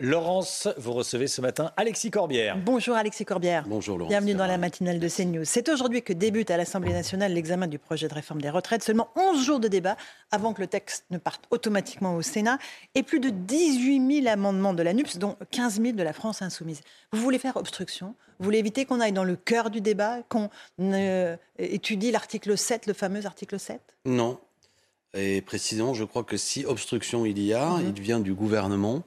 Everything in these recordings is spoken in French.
Laurence, vous recevez ce matin Alexis Corbière. Bonjour Alexis Corbière. Bonjour Laurence. Bienvenue dans la matinale de CNews. C'est aujourd'hui que débute à l'Assemblée nationale l'examen du projet de réforme des retraites. Seulement 11 jours de débat avant que le texte ne parte automatiquement au Sénat et plus de 18 000 amendements de la NUPS, dont 15 000 de la France insoumise. Vous voulez faire obstruction? Vous voulez éviter qu'on aille dans le cœur du débat, qu'on euh, étudie l'article 7, le fameux article 7 Non. Et précisément, je crois que si obstruction il y a, il vient du gouvernement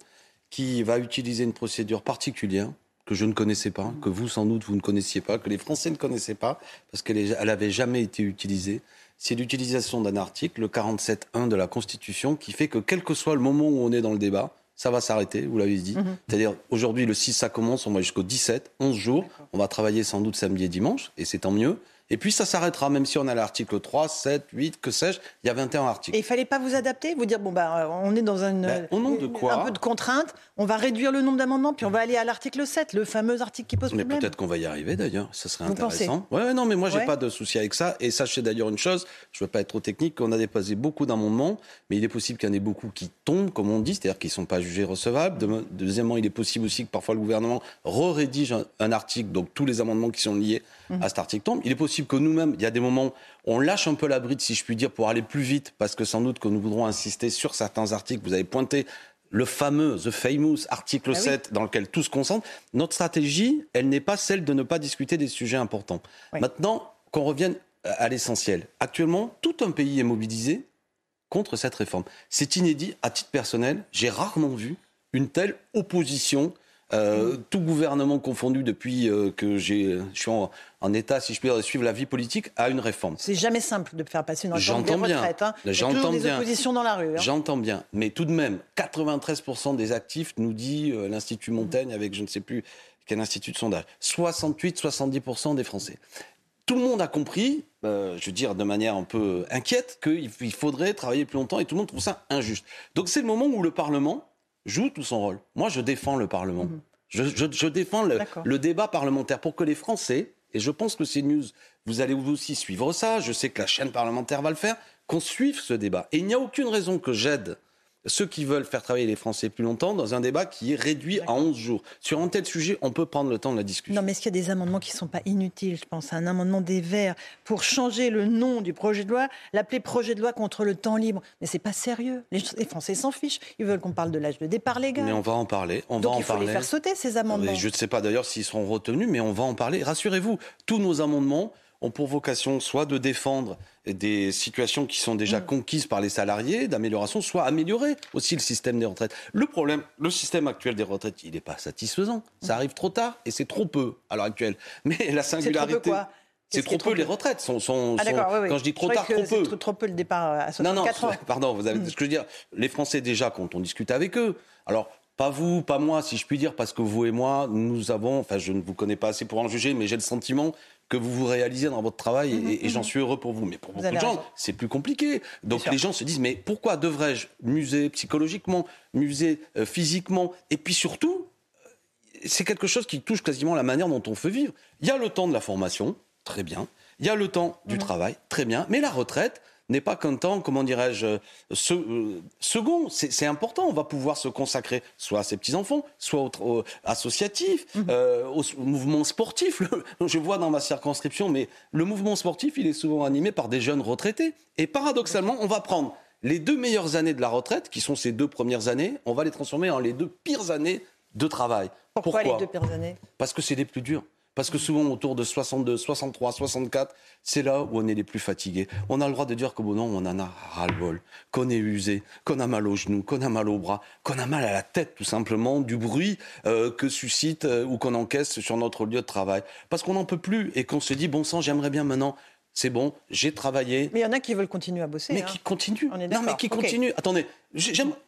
qui va utiliser une procédure particulière que je ne connaissais pas, que vous sans doute vous ne connaissiez pas, que les Français ne connaissaient pas, parce qu'elle n'avait jamais été utilisée. C'est l'utilisation d'un article, le 47.1 de la Constitution, qui fait que quel que soit le moment où on est dans le débat, ça va s'arrêter, vous l'avez dit. C'est-à-dire, aujourd'hui, le 6, ça commence, on va jusqu'au 17, 11 jours. On va travailler sans doute samedi et dimanche, et c'est tant mieux. Et puis ça s'arrêtera, même si on a l'article 3, 7, 8, que sais-je, il y a 21 articles. Et il fallait pas vous adapter Vous dire, bon, bah, on est dans une, Ben, nom de quoi un peu de contrainte, on va réduire le nombre d'amendements, puis on va aller à l'article 7, le fameux article qui pose Mais problème. peut-être qu'on va y arriver d'ailleurs, ça serait Vous intéressant. Ouais, ouais, non, mais moi j'ai Ouais. pas de souci avec ça. Et sachez d'ailleurs une chose, je veux pas être trop technique, qu'on a déposé beaucoup d'amendements, mais il est possible qu'il y en ait beaucoup qui tombent, comme on dit, c'est-à-dire qu'ils sont pas jugés recevables. Deuxièmement, il est possible aussi que parfois le gouvernement re-rédige un, un article, donc tous les amendements qui sont liés Mhm. à cet article tombent. Il est possible que nous-mêmes, il y a des moments, on lâche un peu la bride, si je puis dire, pour aller plus vite, parce que sans doute que nous voudrons insister sur certains articles. Vous avez pointé le fameux, the famous article Ah oui. 7 dans lequel tout se concentre. Notre stratégie, elle n'est pas celle de ne pas discuter des sujets importants. Oui. Maintenant, qu'on revienne à l'essentiel. Actuellement, tout un pays est mobilisé contre cette réforme. C'est inédit, à titre personnel, j'ai rarement vu une telle opposition, euh, tout gouvernement confondu depuis euh, que je suis en, en état, si je puis dire, de suivre la vie politique, à une réforme. C'est jamais simple de faire passer une réforme des J'entends bien. retraites. Hein. J'entends bien. oppositions dans la rue. hein. J'entends bien, mais tout de même, 93% des actifs nous dit euh, l'Institut Montaigne avec je ne sais plus quel institut de sondage. 68-70% des Français. Tout le monde a compris, je veux dire de manière un peu inquiète, qu'il faudrait travailler plus longtemps et tout le monde trouve ça injuste. Donc c'est le moment où le Parlement joue tout son rôle. Moi, je défends le Parlement. Je, je- je défends le, le débat parlementaire pour que les Français, et je pense que c'est news, vous allez vous aussi suivre ça, je sais que la chaîne parlementaire va le faire, qu'on suive ce débat. Et il n'y a aucune raison que j'aide ceux qui veulent faire travailler les Français plus longtemps dans un débat qui est réduit à 11 jours. Sur un tel sujet, on peut prendre le temps de la discussion. Non, mais est-ce qu'il y a des amendements qui ne sont pas inutiles Je pense à un amendement des Verts pour changer le nom du projet de loi, l'appeler projet de loi contre le temps libre? Mais c'est pas sérieux. Les, les Français s'en fichent. Ils veulent qu'on parle de l'âge de départ légal. Mais on va en parler. On Donc va en il faut parler. les faire sauter, ces amendements. Et Je ne sais pas d'ailleurs s'ils seront retenus, mais on va en parler. Rassurez-vous, tous nos amendements ont pour vocation soit de défendre des situations qui sont Mm. déjà conquises par les salariés, d'amélioration, soit améliorer aussi le système des retraites. Le problème, le système actuel des retraites, il n'est pas satisfaisant. Ça arrive trop tard et c'est trop peu à l'heure actuelle. Mais la Mm. C'est trop singularité. C'est trop peu les retraites. Sont, sont, Ah d'accord, sont- oui, oui. Quand je dis trop tard, trop peu. Trop, trop peu le départ à Non, non, 64 ans. pardon, vous avez Mm. ce que je veux dire. Les Français, déjà, quand on discute avec eux, alors, pas vous, pas moi, si je puis dire, parce que vous et moi, nous avons, enfin, je ne vous connais pas assez pour en juger, mais j'ai le sentiment que vous vous réalisez dans votre travail et, et j'en suis heureux pour vous. Mais pour Vous beaucoup de gens, c'est plus compliqué. Donc les gens se disent, mais pourquoi devrais-je muser psychologiquement, muser euh, physiquement? Et puis surtout, c'est quelque chose qui touche quasiment la manière dont on fait vivre. Il y a le temps de la formation, très bien. Il y a le temps du travail, très bien. Mais la retraite n'est pas qu'un temps, comment dirais-je, euh, se- euh, second. C'est important. On va pouvoir se consacrer soit à ses petits-enfants, soit au, au- associatif, euh, au, au mouvement sportif. Le- je vois dans ma circonscription, mais le mouvement sportif, il est souvent animé par des jeunes retraités. Et paradoxalement, on va prendre les deux meilleures années de la retraite, qui sont ces deux premières années, on va les transformer en les deux pires années de travail. Pourquoi, les deux pires années? Parce que c'est les plus dures. Parce que souvent, autour de 62, 63, 64, c'est là où on est les plus fatigués. On a le droit de dire qu'au bout on en a ras-le-bol, qu'on est usé, qu'on a mal aux genoux, qu'on a mal aux bras, qu'on a mal à la tête, tout simplement, du bruit euh, que suscite euh, ou qu'on encaisse sur notre lieu de travail. Parce qu'on n'en peut plus et qu'on se dit, bon sang, j'aimerais bien maintenant c'est bon, j'ai travaillé. Mais il y en a qui veulent continuer à bosser. Mais hein. qui continuent. On est non, mais qui continuent. Attendez,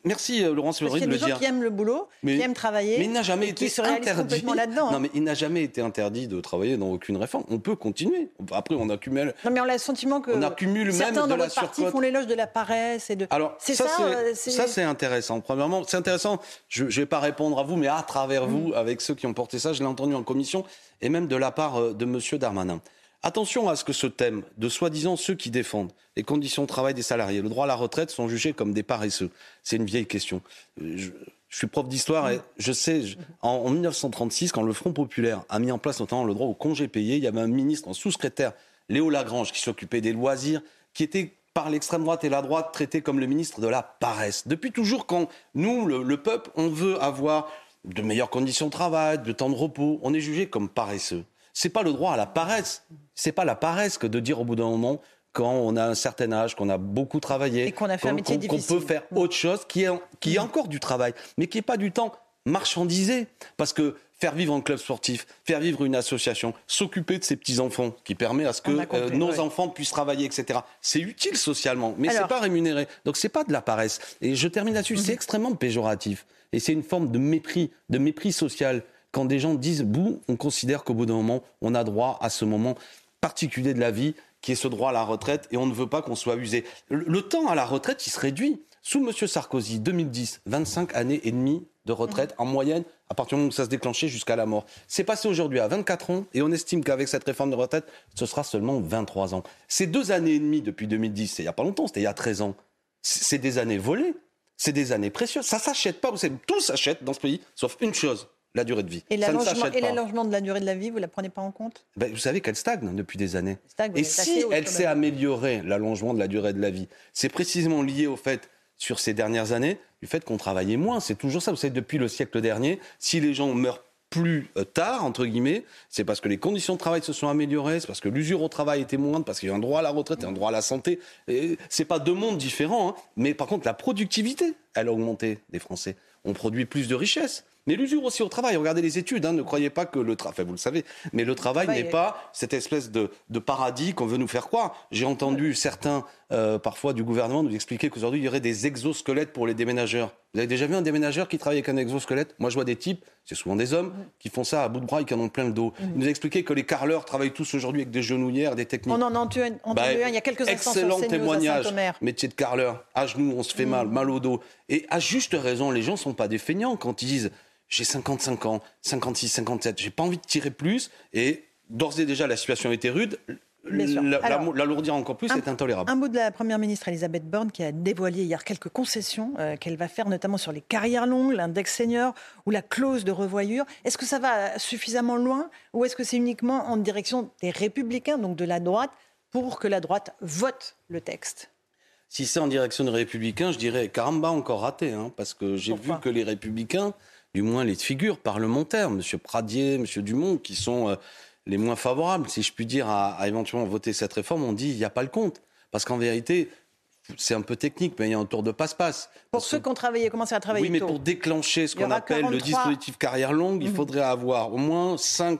merci euh, Laurence Parce de le dire. Il y a des gens qui aiment le boulot, qui aiment travailler. Mais il n'a jamais été interdit. là-dedans. Non, hein. mais il n'a jamais été interdit de travailler dans aucune réforme. On peut continuer. Après, on accumule. Non, mais on a le sentiment que on accumule certains même de dans la parti font l'éloge de la paresse et de. Alors c'est ça, ça, c'est euh, ça, intéressant. Premièrement, c'est intéressant. Je ne vais pas répondre à vous, mais à travers vous, Mm. avec ceux qui ont porté ça, je l'ai entendu en commission et même de la part euh, de Monsieur Darmanin. Attention à ce que ce thème de soi-disant ceux qui défendent les conditions de travail des salariés, le droit à la retraite, sont jugés comme des paresseux. C'est une vieille question. Euh, je, suis prof d'histoire et je sais, en, 1936, quand le Front populaire a mis en place notamment le droit au congé payé, il y avait un ministre, un sous-secrétaire, Léo Lagrange, qui s'occupait des loisirs, qui était par l'extrême droite et la droite traité comme le ministre de la paresse. Depuis toujours, quand nous, le, le peuple, on veut avoir de meilleures conditions de travail, de temps de repos, on est jugé comme paresseux c'est pas le droit à la paresse. C'est pas la paresse que de dire au bout d'un moment, quand on a un certain âge, qu'on a beaucoup travaillé, qu'on qu peut faire autre chose, qui est, qui est encore du travail, mais qui n'est pas du temps marchandisé. Parce que faire vivre un club sportif, faire vivre une association, s'occuper de ses petits-enfants, qui permet à ce que compris, euh, nos ouais. enfants puissent travailler, etc. C'est utile socialement, mais Alors- c'est pas rémunéré. Donc c'est pas de la paresse. Et je termine là-dessus, c'est extrêmement péjoratif. Et c'est une forme de mépris, de mépris social. Quand des gens disent, vous, on considère qu'au bout d'un moment, on a droit à ce moment particulier de la vie, qui est ce droit à la retraite, et on ne veut pas qu'on soit abusé. Le, temps à la retraite, il se réduit. Sous M. Sarkozy, 2010, 25 années et demie de retraite en moyenne, à partir du moment où ça se déclenchait jusqu'à la mort. C'est passé aujourd'hui à 24 ans, et on estime qu'avec cette réforme de retraite, ce sera seulement 23 ans. Ces deux années et demie depuis 2010, c'est il n'y a pas longtemps, c'était il y a 13 ans. C'est des années volées, c'est des années précieuses. Ça s'achète pas, vous savez, tout s'achète dans ce pays, sauf une chose, la durée de vie. Et l'allongement de la durée de la vie, vous ne la prenez pas en compte? Ben, vous savez qu'elle stagne depuis des années. Stagne, Et si elle s'est améliorée, l'allongement de la durée de la vie, c'est précisément lié au fait, sur ces dernières années, du fait qu'on travaillait moins. C'est toujours ça. Vous savez, depuis le siècle dernier, si les gens meurent plus euh, tard, entre guillemets, c'est parce que les conditions de travail se sont améliorées, c'est parce que l'usure au travail était moindre, parce qu'il y a un droit à la retraite et un droit à la santé. C'est pas deux mondes différents, hein. mais par contre, la productivité, elle a augmenté des Français. On produit plus de richesses. Mais l'usure aussi au travail. Regardez les études. hein. Ne croyez pas que le travail, enfin, vous le savez, mais le travail n'est est- pas cette espèce de, de paradis qu'on veut nous faire croire. J'ai entendu certains, euh, parfois du gouvernement, nous expliquer qu'aujourd'hui, il y aurait des exosquelettes pour les déménageurs. Vous avez déjà vu un déménageur qui travaille avec un exosquelette? Moi, je vois des types, c'est souvent des hommes, qui font ça à bout de bras et qui en ont plein le dos. Il nous a expliqué que les carleurs travaillent tous aujourd'hui avec des genouillères, des techniques. On en a entendu un, Bah, il y a quelques instants sur excellent CNews témoignage. Métier de carreleur, à genoux, on se fait mal, mal au dos. Et à juste raison, les gens sont pas des feignants quand ils disent j'ai 55 ans, 56, 57, j'ai pas envie de tirer plus. Et d'ores et déjà, la situation était rude. L'alourdir encore plus, un- c'est intolérable. Un mot de la Première ministre Elisabeth Borne qui a dévoilé hier quelques concessions euh, qu'elle va faire, notamment sur les carrières longues, l'index senior ou la clause de revoyure. Est-ce que ça va suffisamment loin ou est-ce que c'est uniquement en direction des républicains, donc de la droite, pour que la droite vote le texte? Si c'est en direction des Républicains, je dirais caramba encore raté, hein, parce que j'ai vu que les Républicains, du moins les figures parlementaires, M. Pradier, M. Dumont, qui sont euh, les moins favorables, si je puis dire, à, à éventuellement voter cette réforme, ont dit il n'y a pas le compte. Parce qu'en vérité, c'est un peu technique, mais il y a un tour de passe-passe. Pour Parce ceux que- qui ont travaillé, commencé à travailler oui, mais tôt. pour déclencher ce qu'on appelle le 43. dispositif carrière longue, il Mhm. faudrait avoir au moins 5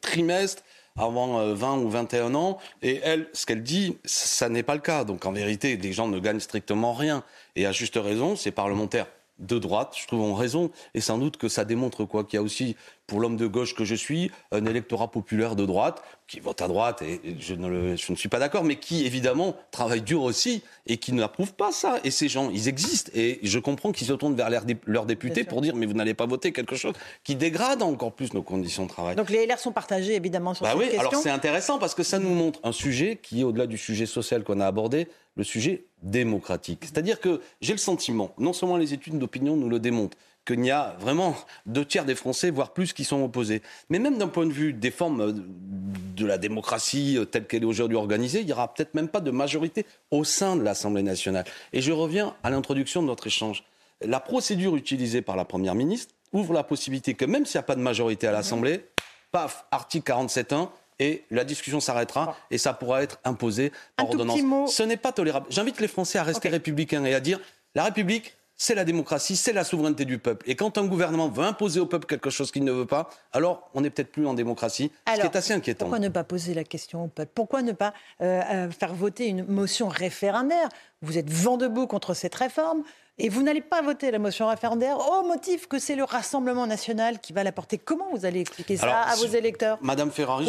trimestres avant euh, 20 ou 21 ans. Et elle, ce qu'elle dit, ça n'est pas le cas. Donc en vérité, les gens ne gagnent strictement rien. Et à juste raison, ces parlementaires de droite, je trouve, ont raison. Et sans doute que ça démontre quoi Qu'il y a aussi, pour l'homme de gauche que je suis, un électorat populaire de droite qui vote à droite, et je ne, le- je ne suis pas d'accord, mais qui, évidemment, travaille dur aussi et qui n'approuve pas ça. Et ces gens, ils existent. Et je comprends qu'ils se tournent vers leurs dé- leurs députés pour dire, mais vous n'allez pas voter quelque chose qui dégrade encore plus nos conditions de travail. Donc les LR sont partagés évidemment sur Bah cette oui, question. alors c'est intéressant parce que ça nous montre un sujet qui est au-delà du sujet social qu'on a abordé, le sujet démocratique. C'est-à-dire que j'ai le sentiment, non seulement les études d'opinion nous le démontrent, qu'il y a vraiment deux tiers des Français, voire plus, qui sont opposés. Mais même d'un point de vue des formes euh, de la démocratie euh, telle qu'elle est aujourd'hui organisée, il n'y aura peut-être même pas de majorité au sein de l'Assemblée nationale. Et je reviens à l'introduction de notre échange. La procédure utilisée par la Première ministre ouvre la possibilité que même s'il n'y a pas de majorité à l'Assemblée, paf, article 47.1, et la discussion s'arrêtera et ça pourra être imposé par ordonnance. Ce n'est pas tolérable. J'invite les Français à rester républicains et à dire la République, c'est la démocratie, c'est la souveraineté du peuple. Et quand un gouvernement veut imposer au peuple quelque chose qu'il ne veut pas, alors on n'est peut-être plus en démocratie, ce qui est assez inquiétant. Pourquoi ne pas poser la question au peuple? Pourquoi ne pas euh, euh, faire voter une motion référendaire? Vous êtes vent debout contre cette réforme. Et vous n'allez pas voter la motion référendaire au motif que c'est le Rassemblement national qui va la porter. Comment vous allez expliquer ça à vos électeurs Madame Ferrari,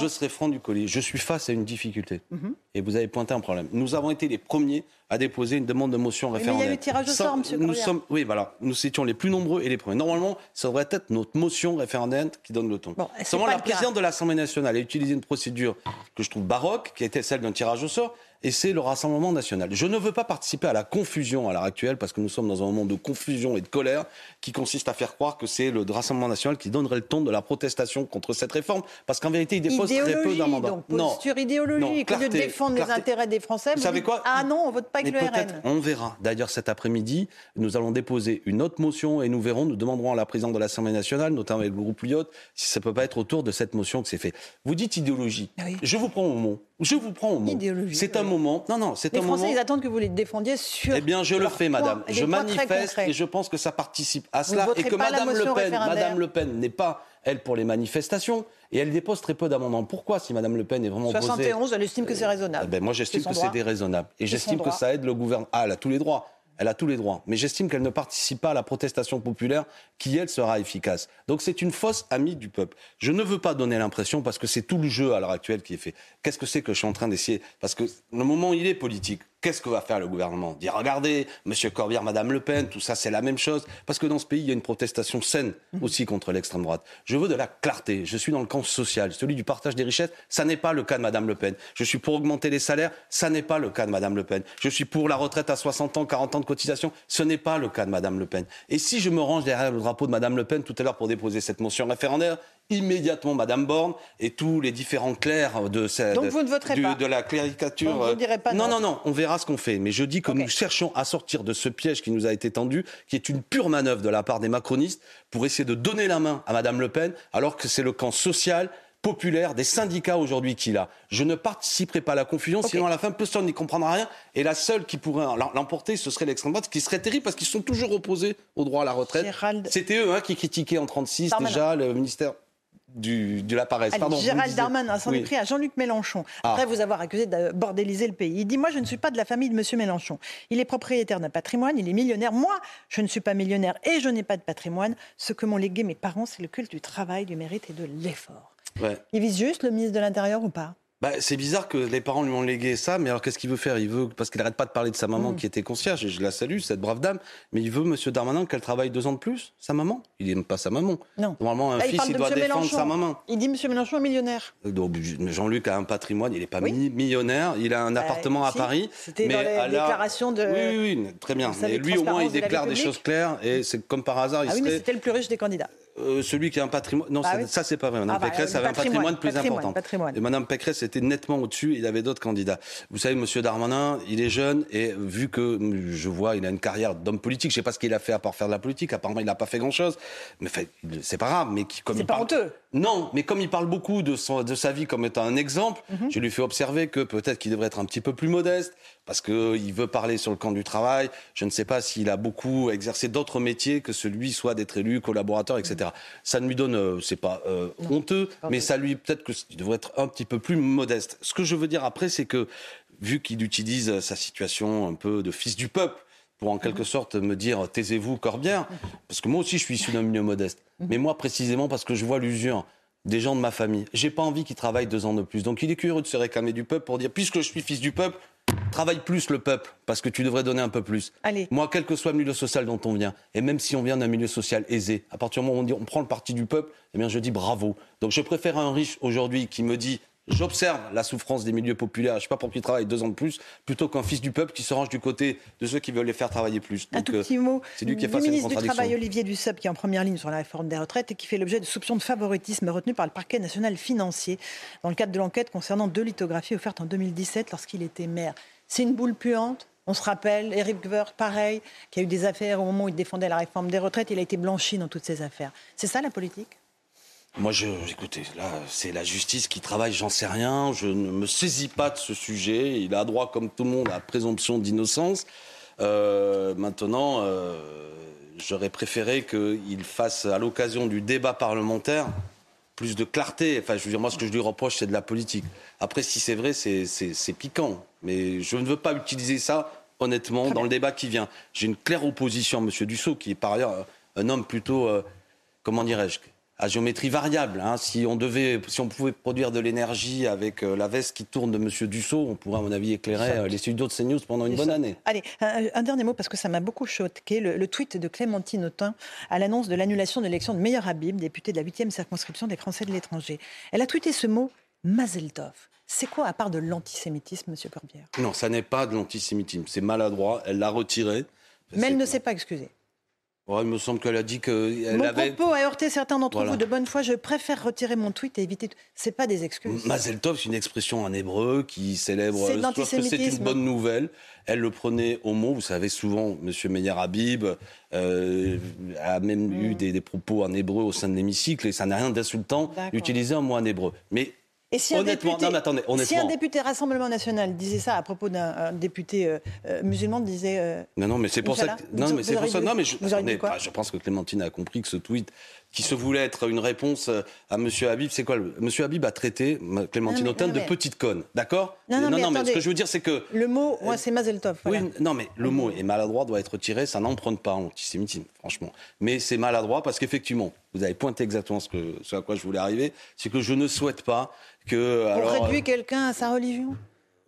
je, serai franc du collier. Je suis face à une difficulté. Mhm. Et vous avez pointé un problème. Nous avons été les premiers à déposer une demande de motion référendaire. Mais il y a eu tirage au sort, monsieur nous sommes, Oui, voilà. Nous étions les plus nombreux et les premiers. Normalement, ça devrait être notre motion référendaire qui donne le ton. Bon, Seulement, la présidente de l'Assemblée nationale a utilisé une procédure que je trouve baroque, qui était celle d'un tirage au sort et c'est le Rassemblement national. Je ne veux pas participer à la confusion à l'heure actuelle, parce que nous sommes dans un moment de confusion et de colère qui consiste à faire croire que c'est le Rassemblement national qui donnerait le ton de la protestation contre cette réforme, parce qu'en vérité, il dépose très peu d'amendements. Donc, posture non, idéologique, au lieu de défendre les intérêts des Français, vous, savez quoi Ah non, on vote pas avec le RN. On verra. D'ailleurs, cet après-midi, nous allons déposer une autre motion et nous verrons, nous demanderons à la présidente de l'Assemblée nationale, notamment avec le groupe Lyotte, si ça peut pas être autour de cette motion que c'est fait. Vous dites idéologie. Je vous prends au mot. Je vous prends au mot. C'est un moment. Non, non, c'est un moment. Les Français, ils attendent que vous les défendiez sur. Eh bien, je le fais, madame. Je manifeste et je pense que ça participe à cela et que madame Le Pen, madame Le Pen n'est pas elle pour les manifestations et elle dépose très peu d'amendements. Pourquoi, si Madame Le Pen est vraiment 71, elle estime que c'est raisonnable. Eh ben, moi, j'estime que c'est déraisonnable et j'estime que ça aide le gouvernement. Ah, elle a tous les droits. Elle a tous les droits. Mais j'estime qu'elle ne participe pas à la protestation populaire qui, elle, sera efficace. Donc c'est une fausse amie du peuple. Je ne veux pas donner l'impression, parce que c'est tout le jeu à l'heure actuelle qui est fait. Qu'est-ce que c'est que je suis en train d'essayer? Parce que le moment, il est politique. Qu'est-ce que va faire le gouvernement? Dire regardez, Monsieur Corbière, Madame Le Pen, tout ça c'est la même chose. Parce que dans ce pays, il y a une protestation saine mhm. aussi contre l'extrême droite. Je veux de la clarté. Je suis dans le camp social, celui du partage des richesses. Ça n'est pas le cas de Madame Le Pen. Je suis pour augmenter les salaires. Ça n'est pas le cas de Madame Le Pen. Je suis pour la retraite à 60 ans, 40 ans de cotisation. Ce n'est pas le cas de Madame Le Pen. Et si je me range derrière le drapeau de Madame Le Pen tout à l'heure pour déposer cette motion référendaire, immédiatement Madame Borne et tous les différents clercs de, cette, Donc vous ne voterez pas. de la cléricature. vous ne pas non, non, non, on verra ce qu'on fait. Mais je dis que nous cherchons à sortir de ce piège qui nous a été tendu, qui est une pure manœuvre de la part des macronistes pour essayer de donner la main à Madame Le Pen, alors que c'est le camp social populaire des syndicats aujourd'hui qui l'a. Je ne participerai pas à la confusion, sinon à la fin, personne n'y comprendra rien. Et la seule qui pourrait l'emporter, ce serait l'extrême droite, ce qui serait terrible parce qu'ils sont toujours opposés au droit à la retraite. C'était eux hein, qui critiquaient en 36 déjà le ministère du, de la paresse. Gérald Darmanin s'en est pris à Jean-Luc Mélenchon, ah. après vous avoir accusé de bordéliser le pays. Il dit Moi, je ne suis pas de la famille de M. Mélenchon. Il est propriétaire d'un patrimoine, il est millionnaire. Moi, je ne suis pas millionnaire et je n'ai pas de patrimoine. Ce que m'ont légué mes parents, c'est le culte du travail, du mérite et de l'effort. Il vise juste le ministre de l'Intérieur ou pas? Bah, c'est bizarre que les parents lui ont légué ça, mais alors qu'est-ce qu'il veut faire? Il veut, parce qu'il n'arrête pas de parler de sa maman mm. qui était concierge, et je la salue, cette brave dame, mais il veut, monsieur Darmanin, qu'elle travaille deux ans de plus, sa maman? Il n'aime pas sa maman. Non. Normalement, un fils, il doit défendre sa maman. Il dit monsieur Mélenchon est millionnaire. Donc, Jean-Luc a un patrimoine, il n'est pas millionnaire, il a un appartement à Paris. C'était dans les déclarations de. Oui, oui, très bien. Mais lui, au moins, il déclare des choses claires, et c'est comme par hasard, il ah oui, mais c'était le plus riche des candidats. Euh, celui qui a un patrimoine. Non, bah ça, c'est pas vrai. Madame ah bah, Pécresse avait un patrimoine plus important. Et Madame Pécresse était nettement au-dessus. Il avait d'autres candidats. Vous savez, Monsieur Darmanin, il est jeune et vu que je vois, il a une carrière d'homme politique. Je sais pas ce qu'il a fait à part faire de la politique. Apparemment, il n'a pas fait grand-chose. Mais c'est pas grave. Mais qui, comme c'est pas honteux. Non, mais comme il parle beaucoup de, son, de sa vie comme étant un exemple, mhm. je lui fais observer que peut-être qu'il devrait être un petit peu plus modeste, parce qu'il veut parler sur le camp du travail. Je ne sais pas s'il a beaucoup exercé d'autres métiers que celui soit d'être élu, collaborateur, etc. Ça ne lui donne, euh, c'est pas euh, honteux, mais ça lui peut-être qu'il devrait être un petit peu plus modeste. Ce que je veux dire après, c'est que vu qu'il utilise sa situation un peu de fils du peuple, pour en quelque sorte me dire taisez-vous Corbière, parce que moi aussi je suis issu d'un milieu modeste, mais moi précisément parce que je vois l'usure des gens de ma famille. J'ai pas envie qu'ils travaillent deux ans de plus. Donc il est curieux de se réclamer du peuple pour dire puisque je suis fils du peuple, Travaille plus le peuple, parce que tu devrais donner un peu plus. Moi, quel que soit le milieu social dont on vient, et même si on vient d'un milieu social aisé, à partir du moment où on, dit, on prend le parti du peuple, eh bien, je dis bravo. Donc, je préfère un riche aujourd'hui qui me dit J'observe la souffrance des milieux populaires, je ne sais pas pour qui travaille deux ans de plus, plutôt qu'un fils du peuple qui se range du côté de ceux qui veulent les faire travailler plus. un tout petit mot. C'est lui qui est face à une ministre du Travail, Olivier Dussopt, qui est en première ligne sur la réforme des retraites et qui fait l'objet de soupçons de favoritisme retenus par le parquet national financier dans le cadre de l'enquête concernant deux lithographies offertes en 2017 lorsqu'il était maire. C'est une boule puante on se rappelle, Eric Woerth, pareil, qui a eu des affaires au moment où il défendait la réforme des retraites, il a été blanchi dans toutes ces affaires. C'est ça la politique? Moi, je, écoutez, là, c'est la justice qui travaille, j'en sais rien. Je ne me saisis pas de ce sujet. Il a droit, comme tout le monde, à la présomption d'innocence. Euh, maintenant, euh, j'aurais préféré qu'il fasse, à l'occasion du débat parlementaire, plus de clarté. Enfin, je veux dire, moi, ce que je lui reproche, c'est de la politique. Après, si c'est vrai, c'est piquant. Mais je ne veux pas utiliser ça, honnêtement, dans le débat qui vient. J'ai une claire opposition à M. Dussault, qui est par ailleurs un homme plutôt, euh, comment dirais-je, à géométrie variable. Hein. Si on devait, si on pouvait produire de l'énergie avec euh, la veste qui tourne de M. Dussault, on pourrait, à mon avis, éclairer euh, les studios de CNews pendant une bonne année. Allez, un, dernier mot parce que ça m'a beaucoup choqué. Le, le, tweet de Clémentine Autain à l'annonce de l'annulation de l'élection de Meilleur Habib, député de la 8e circonscription des Français de l'étranger. Elle a tweeté ce mot Mazeltov. C'est quoi à part de l'antisémitisme, M. Corbière? Non, ça n'est pas de l'antisémitisme. C'est maladroit. Elle l'a retiré. Mais elle ne s'est pas excusée il me semble qu'elle a dit que. Mon propos a heurté certains d'entre vous de bonne foi. Je préfère retirer mon tweet et éviter. C'est pas des excuses. Mazel Tov, c'est une expression en hébreu qui célèbre. C'est C'est une bonne nouvelle. Elle le prenait au mot. Vous savez, souvent, M. Meyer Habib euh, a même eu mm. des, des, propos en hébreu au sein de l'hémicycle et ça n'a rien d'insultant d'utiliser un mot en hébreu. Mais et si un, député, si un député Rassemblement National disait ça à propos d'un député euh, euh, musulman, disait. Euh, non, non, mais c'est pour ça. Que, non, mais c'est pour ça. Non, mais je, je pense que Clémentine a compris que ce tweet, qui se voulait être une réponse à M. Habib, c'est quoi M. Habib a traité Clémentine Autain de petite conne, d'accord Non, non, non, mais, ce que je veux dire, c'est que. Le mot, moi, c'est Mazeltov. Oui, non, mais le mot est maladroit, doit être retiré, ça n'emprunte pas en antisémitisme, franchement. Mais c'est maladroit parce qu'effectivement, vous avez pointé exactement ce, que, ce à quoi je voulais arriver, c'est que je ne souhaite pas on réduit euh, quelqu'un à sa religion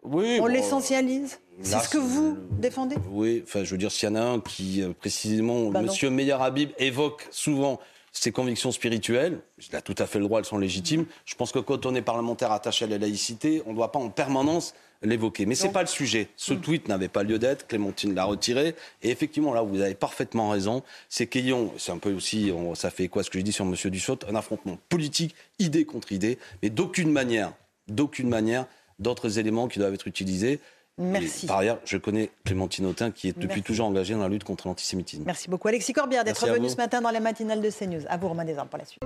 oui, On l'essentialise C'est ce que vous défendez Oui, enfin, je veux dire, s'il y en a un qui, euh, précisément, M. Bah Monsieur Meyer Habib évoque souvent ses convictions spirituelles, il a tout à fait le droit, elles sont légitimes. Je pense que quand on est parlementaire attaché à la laïcité, on ne doit pas en permanence l'évoquer. Mais ce n'est pas le sujet. Ce mm. tweet n'avait pas lieu d'être, Clémentine l'a retiré. Et effectivement, là, vous avez parfaitement raison, c'est qu'ayons, c'est un peu aussi, ça fait quoi ce que j'ai dit sur M. Dussault, un affrontement politique, idée contre idée, mais d'aucune manière, d'aucune manière, d'autres éléments qui doivent être utilisés. Merci. par ailleurs, je connais Clémentine Autain qui est depuis toujours engagée dans la lutte contre l'antisémitisme. Merci beaucoup Alexis Corbière d'être venu ce matin dans la matinale de CNews. À vous Romain Desarmes pour la suite.